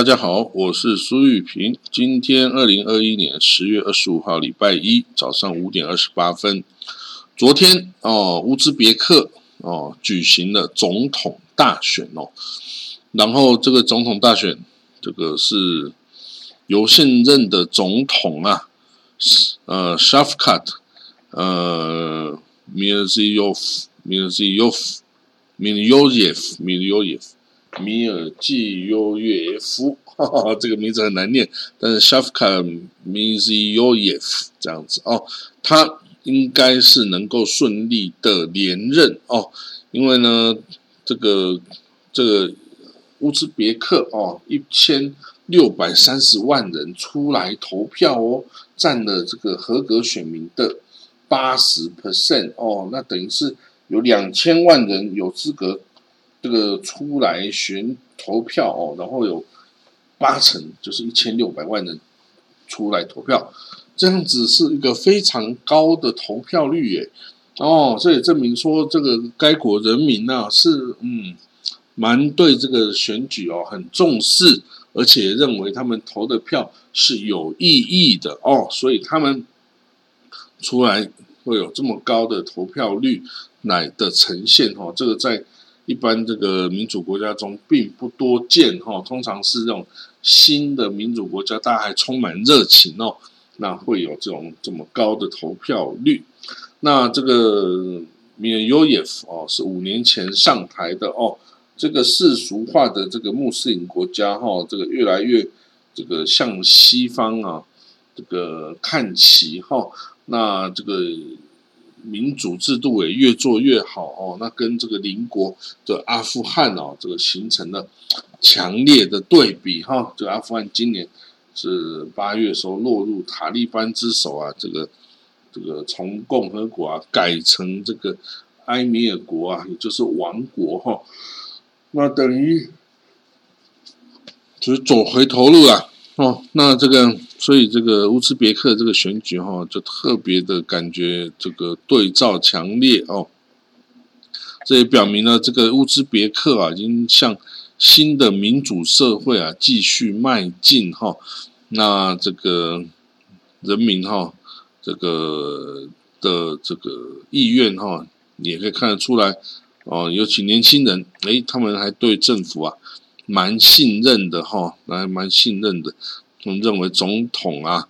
大家好，我是苏玉平。今天二零二一年十月二十五号，礼拜一早上五点二十八分。昨天哦，乌兹别克哦举行了总统大选哦，然后这个总统大选，这个是由现任的总统啊，呃，Shafkat，呃，Mirziyoyev，Mirziyoyev，Mirziyoyev。米尔季优约夫，这个名字很难念，但是 Shafka Mizioyev 这样子哦，他应该是能够顺利的连任哦，因为呢，这个这个乌兹别克哦，一千六百三十万人出来投票哦，占了这个合格选民的八十 percent 哦，那等于是有两千万人有资格。这个出来选投票哦，然后有八成，就是一千六百万人出来投票，这样子是一个非常高的投票率耶。哦，这也证明说这个该国人民呢是嗯蛮对这个选举哦很重视，而且认为他们投的票是有意义的哦，所以他们出来会有这么高的投票率来的呈现哦，这个在。一般这个民主国家中并不多见哈，通常是这种新的民主国家，大家还充满热情哦，那会有这种这么高的投票率。那这个米尔尤耶夫哦，是五年前上台的哦，这个世俗化的这个穆斯林国家哈，这个越来越这个向西方啊这个看齐哈，那这个。民主制度也越做越好哦，那跟这个邻国的阿富汗哦，这个形成了强烈的对比哈。这个阿富汗今年是八月时候落入塔利班之手啊，这个这个从共和国啊改成这个埃米尔国啊，也就是王国哈。那等于就是走回头路了哦。那这个。所以这个乌兹别克这个选举哈，就特别的感觉这个对照强烈哦。这也表明了这个乌兹别克啊，已经向新的民主社会啊继续迈进哈。那这个人民哈，这个的这个意愿哈，也可以看得出来哦。尤其年轻人，诶，他们还对政府啊蛮信任的哈，还蛮信任的。我们认为总统啊，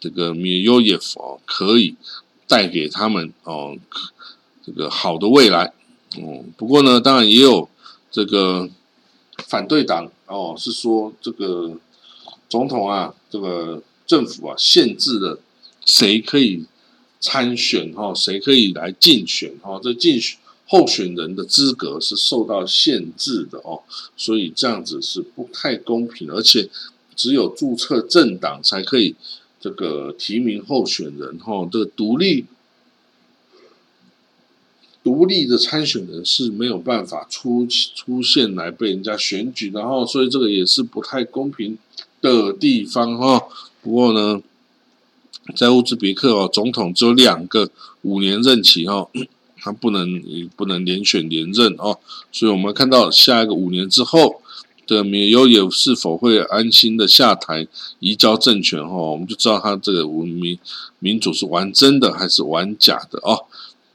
这个米尤耶夫哦，可以带给他们哦这个好的未来。哦，不过呢，当然也有这个反对党哦，是说这个总统啊，这个政府啊，限制了谁可以参选哈，谁可以来竞选哈，这竞选候选人的资格是受到限制的哦，所以这样子是不太公平，而且。只有注册政党才可以这个提名候选人哈，这个独立独立的参选人是没有办法出出现来被人家选举，然后所以这个也是不太公平的地方哈。不过呢，在乌兹别克哦，总统只有两个五年任期哈，他不能不能连选连任哦，所以我们看到下一个五年之后。的米尤也是否会安心的下台移交政权？哈，我们就知道他这个民民主是玩真的还是玩假的哦。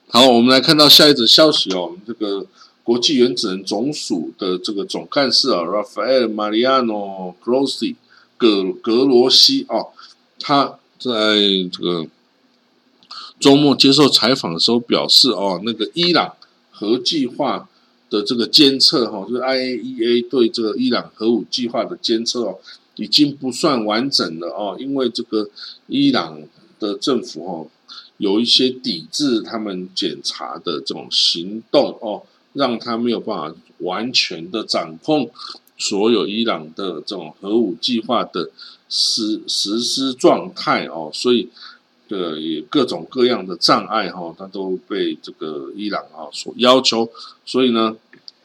好，我们来看到下一则消息哦，这个国际原子能总署的这个总干事啊，Rafael Mariano Grossi 格格罗西哦，他在这个周末接受采访的时候表示哦，那个伊朗核计划。的这个监测哈，就是 IAEA 对这个伊朗核武计划的监测哦，已经不算完整了哦，因为这个伊朗的政府哦，有一些抵制他们检查的这种行动哦，让他没有办法完全的掌控所有伊朗的这种核武计划的实实施状态哦，所以。的也各种各样的障碍哈，它都被这个伊朗啊所要求，所以呢，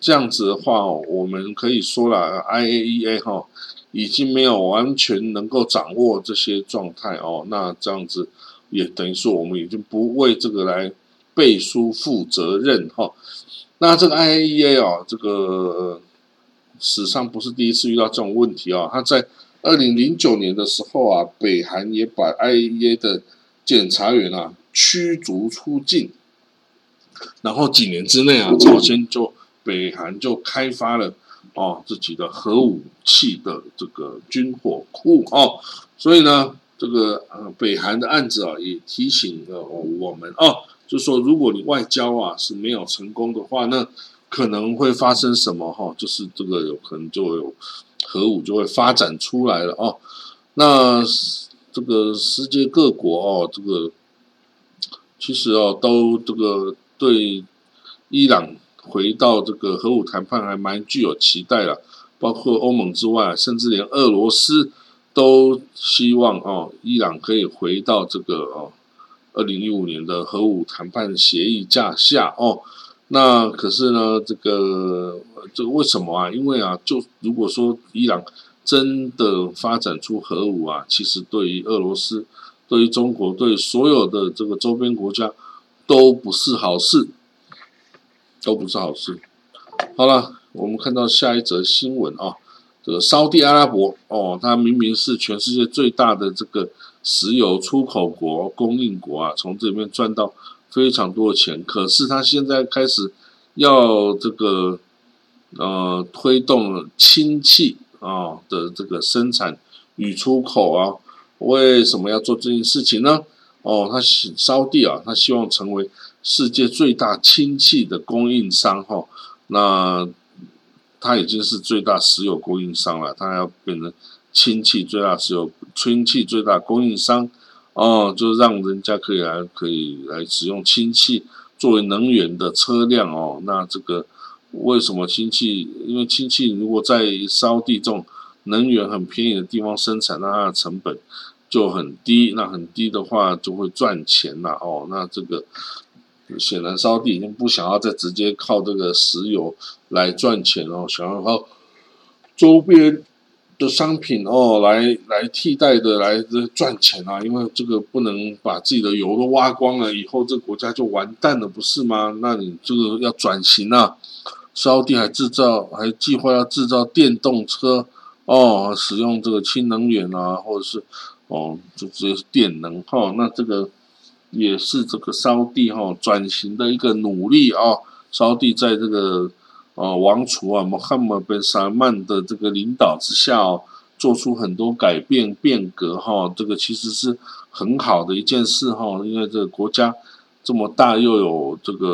这样子的话，我们可以说了，IAEA 哈已经没有完全能够掌握这些状态哦，那这样子也等于说我们已经不为这个来背书负责任哈。那这个 IAEA 啊，这个史上不是第一次遇到这种问题啊。他在二零零九年的时候啊，北韩也把 IAEA 的检察员啊驱逐出境，然后几年之内啊，朝鲜就北韩就开发了哦自己的核武器的这个军火库哦，所以呢，这个呃北韩的案子啊，也提醒了我们哦。就说，如果你外交啊是没有成功的话，那可能会发生什么哈？就是这个有可能就有核武就会发展出来了哦。那这个世界各国哦，这个其实哦都这个对伊朗回到这个核武谈判还蛮具有期待了，包括欧盟之外，甚至连俄罗斯都希望哦伊朗可以回到这个哦。二零一五年的核武谈判协议架下哦，那可是呢，这个这个为什么啊？因为啊，就如果说伊朗真的发展出核武啊，其实对于俄罗斯、对于中国、对所有的这个周边国家都不是好事，都不是好事。好了，我们看到下一则新闻啊，这个沙地阿拉伯哦，它明明是全世界最大的这个。石油出口国、供应国啊，从这里面赚到非常多的钱。可是他现在开始要这个呃推动氢气啊的这个生产与出口啊，为什么要做这件事情呢？哦，他烧地啊，他希望成为世界最大氢气的供应商哈。那他已经是最大石油供应商了，他要变成。氢气最大石油，氢气最大供应商，哦，就让人家可以来可以来使用氢气作为能源的车辆哦。那这个为什么氢气？因为氢气如果在烧地这种能源很便宜的地方生产，那它的成本就很低。那很低的话就会赚钱了哦。那这个显然烧地已经不想要再直接靠这个石油来赚钱哦，想要靠周边。的商品哦，来来替代的来赚钱啊！因为这个不能把自己的油都挖光了，以后这国家就完蛋了，不是吗？那你这个要转型啊！沙地还制造，还计划要制造电动车哦，使用这个氢能源啊，或者是哦，就直接是电能哈。那这个也是这个沙地哈转型的一个努力啊。沙地在这个。哦，王储啊，穆罕默德·萨曼的这个领导之下哦，做出很多改变变革哈，这个其实是很好的一件事哈，因为这个国家这么大，又有这个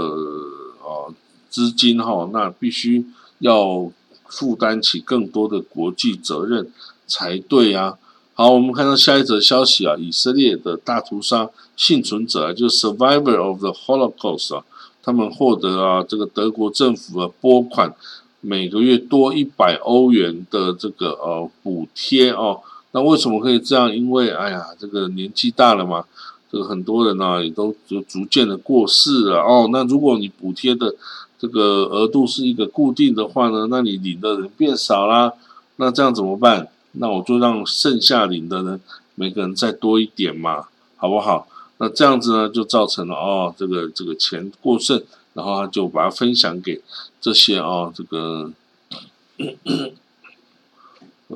呃资金哈，那必须要负担起更多的国际责任才对啊。好，我们看到下一则消息啊，以色列的大屠杀幸存者，就是 Survivor of the Holocaust 啊。他们获得啊，这个德国政府的拨款，每个月多一百欧元的这个呃补贴哦。那为什么可以这样？因为哎呀，这个年纪大了嘛，这个很多人呢也都就逐渐的过世了哦。那如果你补贴的这个额度是一个固定的话呢，那你领的人变少啦，那这样怎么办？那我就让剩下领的人每个人再多一点嘛，好不好？那这样子呢，就造成了哦，这个这个钱过剩，然后他就把它分享给这些哦，这个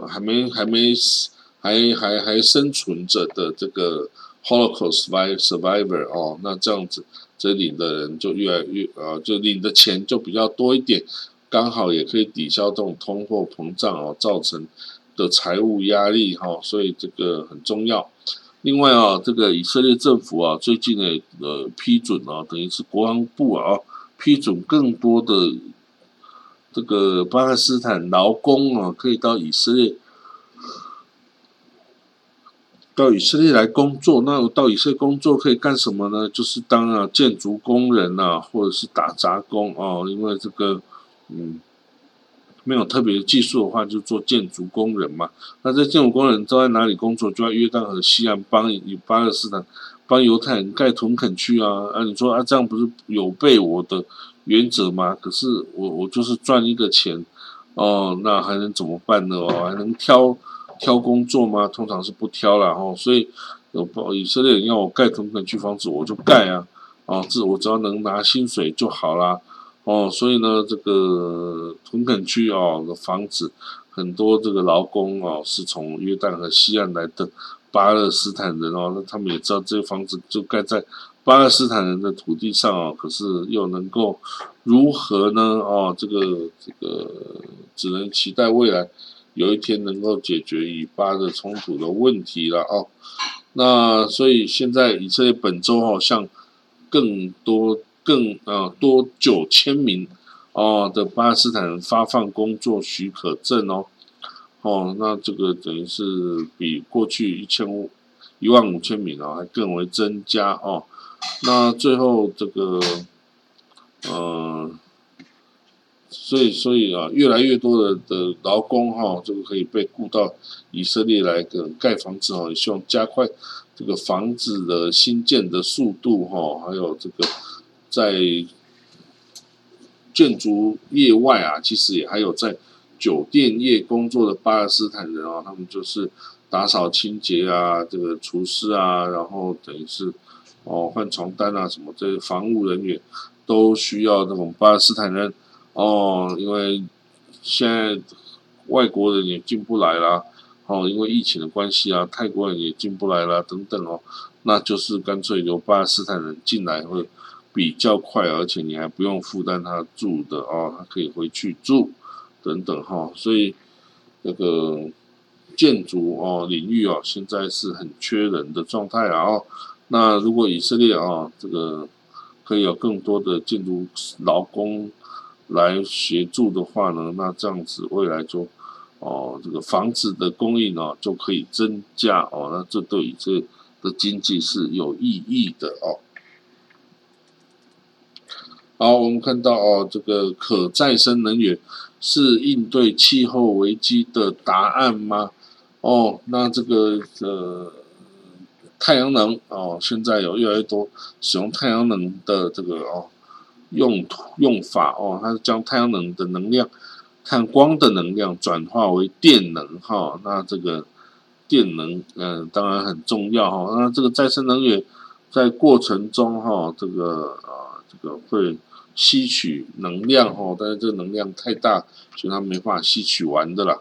还没还没还还还生存着的这个 Holocaust survivor 哦，那这样子这领的人就越来越啊，就领的钱就比较多一点，刚好也可以抵消这种通货膨胀哦造成的财务压力哈，所以这个很重要。另外啊，这个以色列政府啊，最近呢，呃，批准啊，等于是国防部啊，批准更多的这个巴勒斯坦劳工啊，可以到以色列，到以色列来工作。那到以色列工作可以干什么呢？就是当啊建筑工人啊，或者是打杂工啊，因为这个，嗯。没有特别的技术的话，就做建筑工人嘛。那这建筑工人都在哪里工作？就在约旦河西岸帮以巴勒斯坦、帮犹太人盖屯垦区啊。啊，你说啊，这样不是有悖我的原则吗？可是我我就是赚一个钱哦，那还能怎么办呢？我还能挑挑工作吗？通常是不挑了哦。所以有以色列人要我盖屯垦区房子，我就盖啊。哦，这我只要能拿薪水就好啦。哦，所以呢，这个屯垦区哦的房子，很多这个劳工哦是从约旦和西岸来的巴勒斯坦人哦，那他们也知道这个房子就盖在巴勒斯坦人的土地上哦，可是又能够如何呢？哦，这个这个只能期待未来有一天能够解决以巴的冲突的问题了哦。那所以现在以色列本周哦，向更多更啊多九千名哦的巴勒斯坦人发放工作许可证哦，哦，那这个等于是比过去一千五一万五千名啊还更为增加哦。那最后这个呃。所以，所以啊，越来越多的的劳工哈，这个可以被雇到以色列来个盖房子哈，也希望加快这个房子的新建的速度哈，还有这个在建筑业外啊，其实也还有在酒店业工作的巴勒斯坦人啊，他们就是打扫清洁啊，这个厨师啊，然后等于是哦换床单啊什么，这些防务人员都需要那种巴勒斯坦人。哦，因为现在外国人也进不来啦，哦，因为疫情的关系啊，泰国人也进不来啦，等等哦，那就是干脆由巴勒斯坦人进来会比较快，而且你还不用负担他住的哦，他可以回去住等等哈，所以那个建筑哦领域哦，现在是很缺人的状态啊哦，那如果以色列啊这个可以有更多的建筑劳工。来协助的话呢，那这样子未来就哦，这个房子的供应呢就可以增加哦，那这对这的经济是有意义的哦。好，我们看到哦，这个可再生能源是应对气候危机的答案吗？哦，那这个呃，太阳能哦，现在有越来越多使用太阳能的这个哦。用途用法哦，它是将太阳能的能量、看光的能量转化为电能哈。那这个电能嗯，当然很重要哈。那这个再生能源在过程中哈，这个啊，这个会吸取能量哦，但是这个能量太大，所以它没办法吸取完的啦。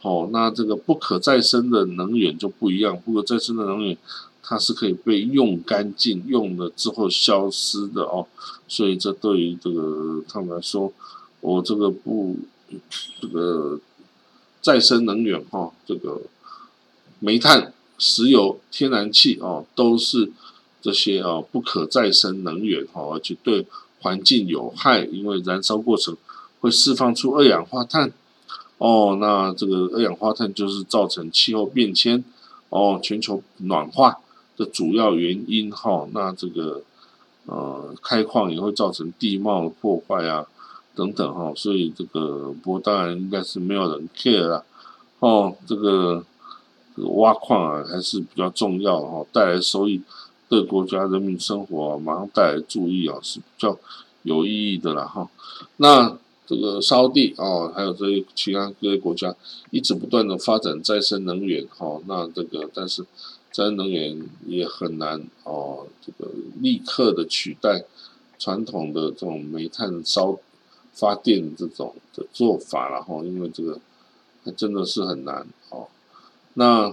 好，那这个不可再生的能源就不一样，不可再生的能源。它是可以被用干净，用了之后消失的哦，所以这对于这个他们来说，我这个不这个再生能源哈，这个煤炭、石油、天然气哦，都是这些啊不可再生能源哈，而且对环境有害，因为燃烧过程会释放出二氧化碳哦，那这个二氧化碳就是造成气候变迁哦，全球暖化。的主要原因哈，那这个呃开矿也会造成地貌的破坏啊等等哈，所以这个不过当然应该是没有人 care 啦，哦，这个挖矿啊还是比较重要哈，带来收益对国家人民生活马上带来注意啊是比较有意义的了哈。那这个烧地哦，还有这些其他各个国家一直不断的发展再生能源哈，那这个但是。再生能源也很难哦，这个立刻的取代传统的这种煤炭烧发电这种的做法了哈，因为这个它真的是很难哦。那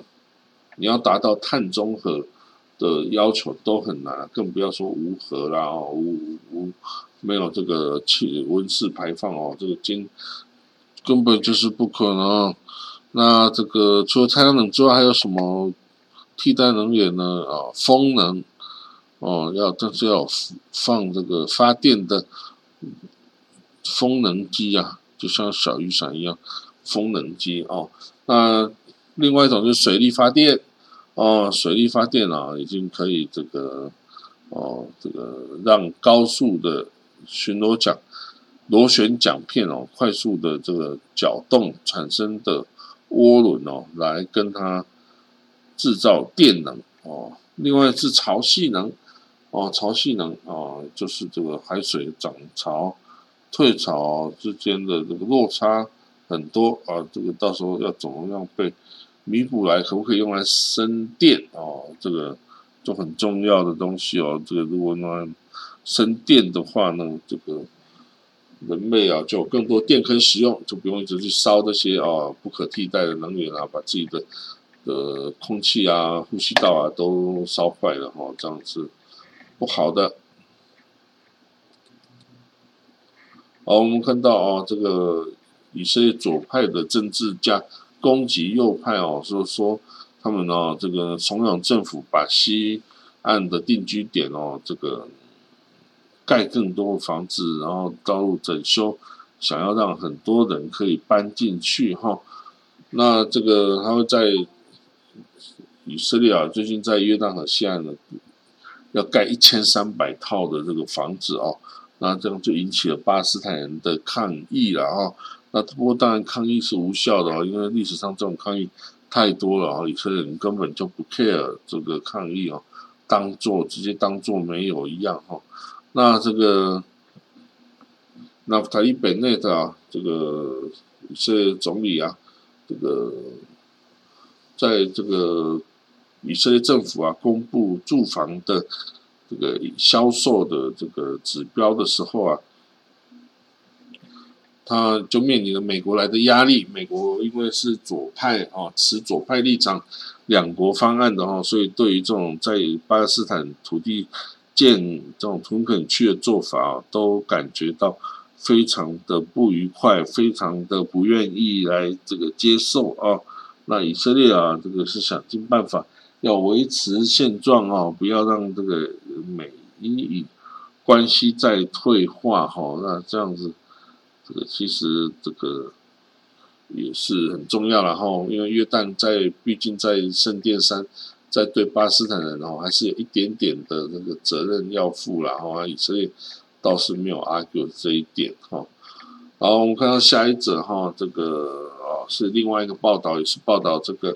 你要达到碳中和的要求都很难，更不要说无核啦哦，无无没有这个气温室排放哦，这个根根本就是不可能。那这个除了太阳能之外，还有什么？替代能源呢？啊，风能，哦，要但是要放这个发电的风能机啊，就像小雨伞一样，风能机哦。那另外一种就是水力发电，哦，水力发电啊，已经可以这个，哦，这个让高速的巡逻桨螺旋桨片哦，快速的这个搅动产生的涡轮哦，来跟它。制造电能哦，另外是潮汐能哦，潮汐能哦，就是这个海水涨潮、退潮之间的这个落差很多啊，这个到时候要怎么样被弥补来，可不可以用来生电哦？这个就很重要的东西哦。这个如果呢生电的话呢，这个人类啊就有更多电可以使用，就不用一直去烧这些啊不可替代的能源啊，把自己的呃空气啊、呼吸道啊都烧坏了哈，这样是不好的。好，我们看到啊，这个以色列左派的政治家攻击右派哦，说说他们呢，这个怂恿政府把西岸的定居点哦，这个盖更多的房子，然后道路整修，想要让很多人可以搬进去哈。那这个他会在以色列啊，最近在约旦河西岸呢，要盖一千三百套的这个房子哦。那这样就引起了巴勒斯坦人的抗议了啊！那不过当然抗议是无效的啊，因为历史上这种抗议太多了啊，以色列人根本就不 care 这个抗议啊，当做直接当做没有一样哈。那这个那塔伊本内的啊，这个以色列总理啊，这个在这个以色列政府啊公布住房的。这个销售的这个指标的时候啊，他就面临了美国来的压力。美国因为是左派啊，持左派立场，两国方案的哈，所以对于这种在巴勒斯坦土地建这种屯垦区的做法，都感觉到非常的不愉快，非常的不愿意来这个接受啊。那以色列啊，这个是想尽办法。要维持现状哦，不要让这个美伊关系再退化哈。那这样子，其实这个也是很重要了哈。因为约旦在毕竟在圣殿山，在对巴斯坦人哦，还是有一点点的那个责任要负了哈。以色列倒是没有 argue 这一点哈。好，我们看到下一则哈，这个哦是另外一个报道，也是报道这个。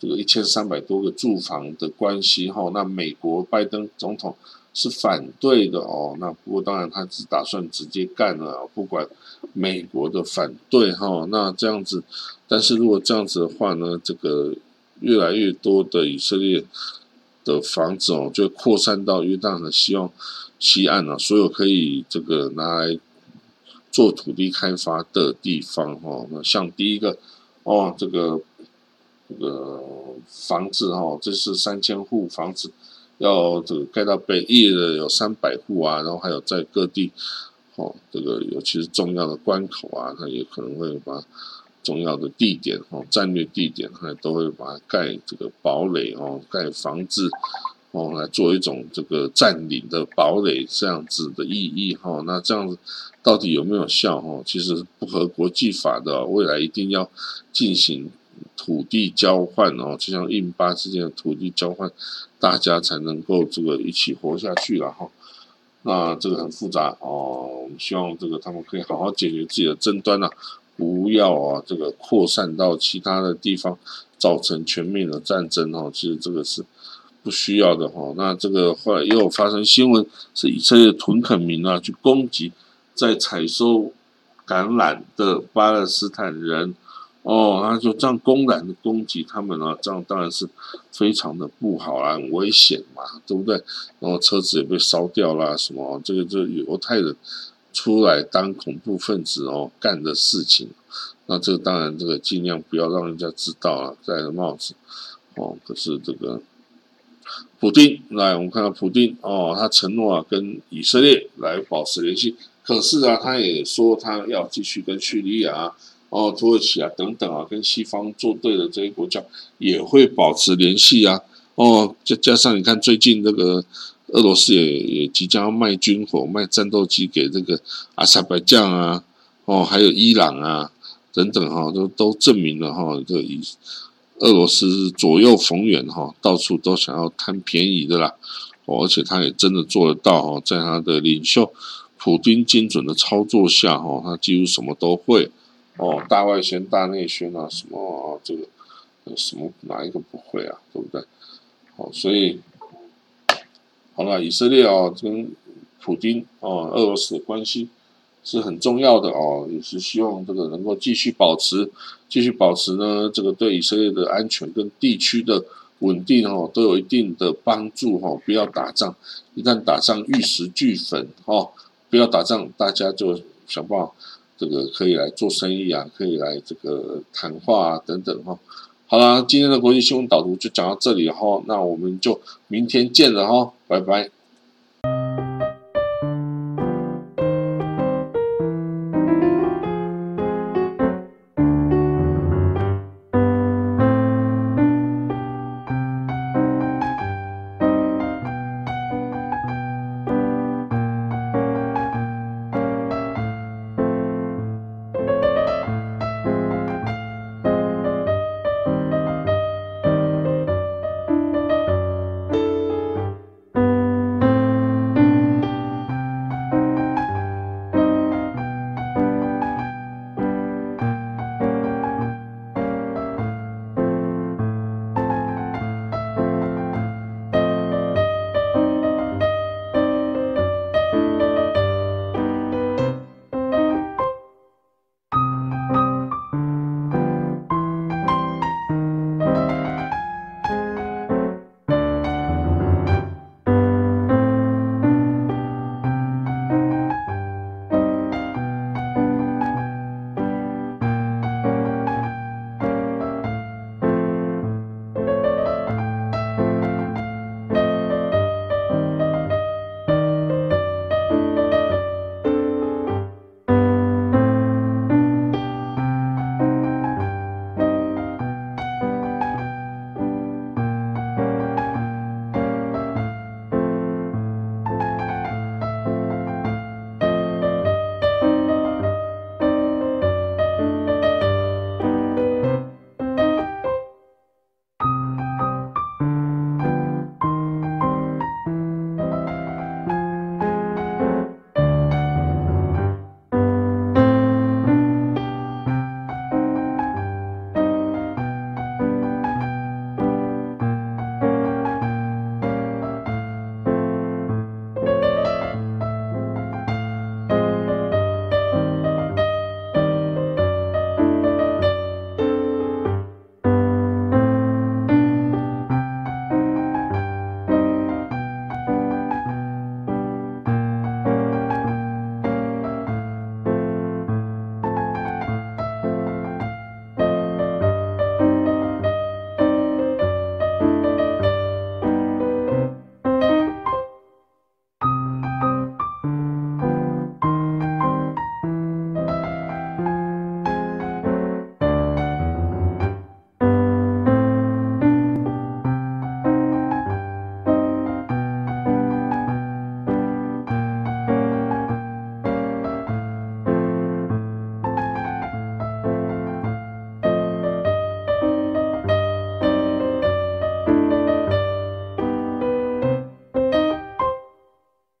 这个一千三百多个住房的关系哈，那美国拜登总统是反对的哦。那不过当然他是打算直接干了，不管美国的反对哈。那这样子，但是如果这样子的话呢，这个越来越多的以色列的房子哦，就扩散到约旦的西望西岸啊，所有可以这个拿来做土地开发的地方哈。那像第一个哦，这个。这个房子哈，这是三千户房子，要这个盖到北翼的有三百户啊，然后还有在各地，哦，这个尤其是重要的关口啊，它也可能会把重要的地点哦，战略地点，它都会把它盖这个堡垒哦，盖房子哦，来做一种这个占领的堡垒这样子的意义哈。那这样子到底有没有效哈？其实不合国际法的，未来一定要进行。土地交换哦，就像印巴之间的土地交换，大家才能够这个一起活下去了哈。那这个很复杂哦，我们希望这个他们可以好好解决自己的争端呐，不要啊这个扩散到其他的地方，造成全面的战争哦。其实这个是不需要的哈。那这个后来又发生新闻，是以色列屯垦民啊去攻击在采收橄榄的巴勒斯坦人。哦，他就这样公然的攻击他们啊，这样当然是非常的不好啊，很危险嘛，对不对？然后车子也被烧掉了，什么这个这犹太人出来当恐怖分子哦干的事情，那这个当然这个尽量不要让人家知道啊，戴着帽子哦。可是这个普丁来，我们看到普丁哦，他承诺啊跟以色列来保持联系，可是啊，他也说他要继续跟叙利亚。哦，土耳其啊，等等啊，跟西方作对的这些国家也会保持联系啊。哦，再加上你看，最近这个俄罗斯也也即将要卖军火、卖战斗机给这个阿塞拜疆啊，哦，还有伊朗啊等等哈，都都证明了哈，这以俄罗斯是左右逢源哈，到处都想要贪便宜的啦。哦，而且他也真的做得到哈，在他的领袖普京精准的操作下哈，他几乎什么都会。哦，大外宣、大内宣啊，什么啊这个什么哪一个不会啊？对不对？好，所以好了，以色列啊，跟普京哦，俄罗斯的关系是很重要的哦，也是希望这个能够继续保持，继续保持呢，这个对以色列的安全跟地区的稳定哦，都有一定的帮助哈。不要打仗，一旦打仗玉石俱焚哦，不要打仗，大家就想办法这个可以来做生意啊，可以来这个谈话啊等等哈。好啦，今天的国际新闻导读就讲到这里哈，那我们就明天见了哈，拜拜。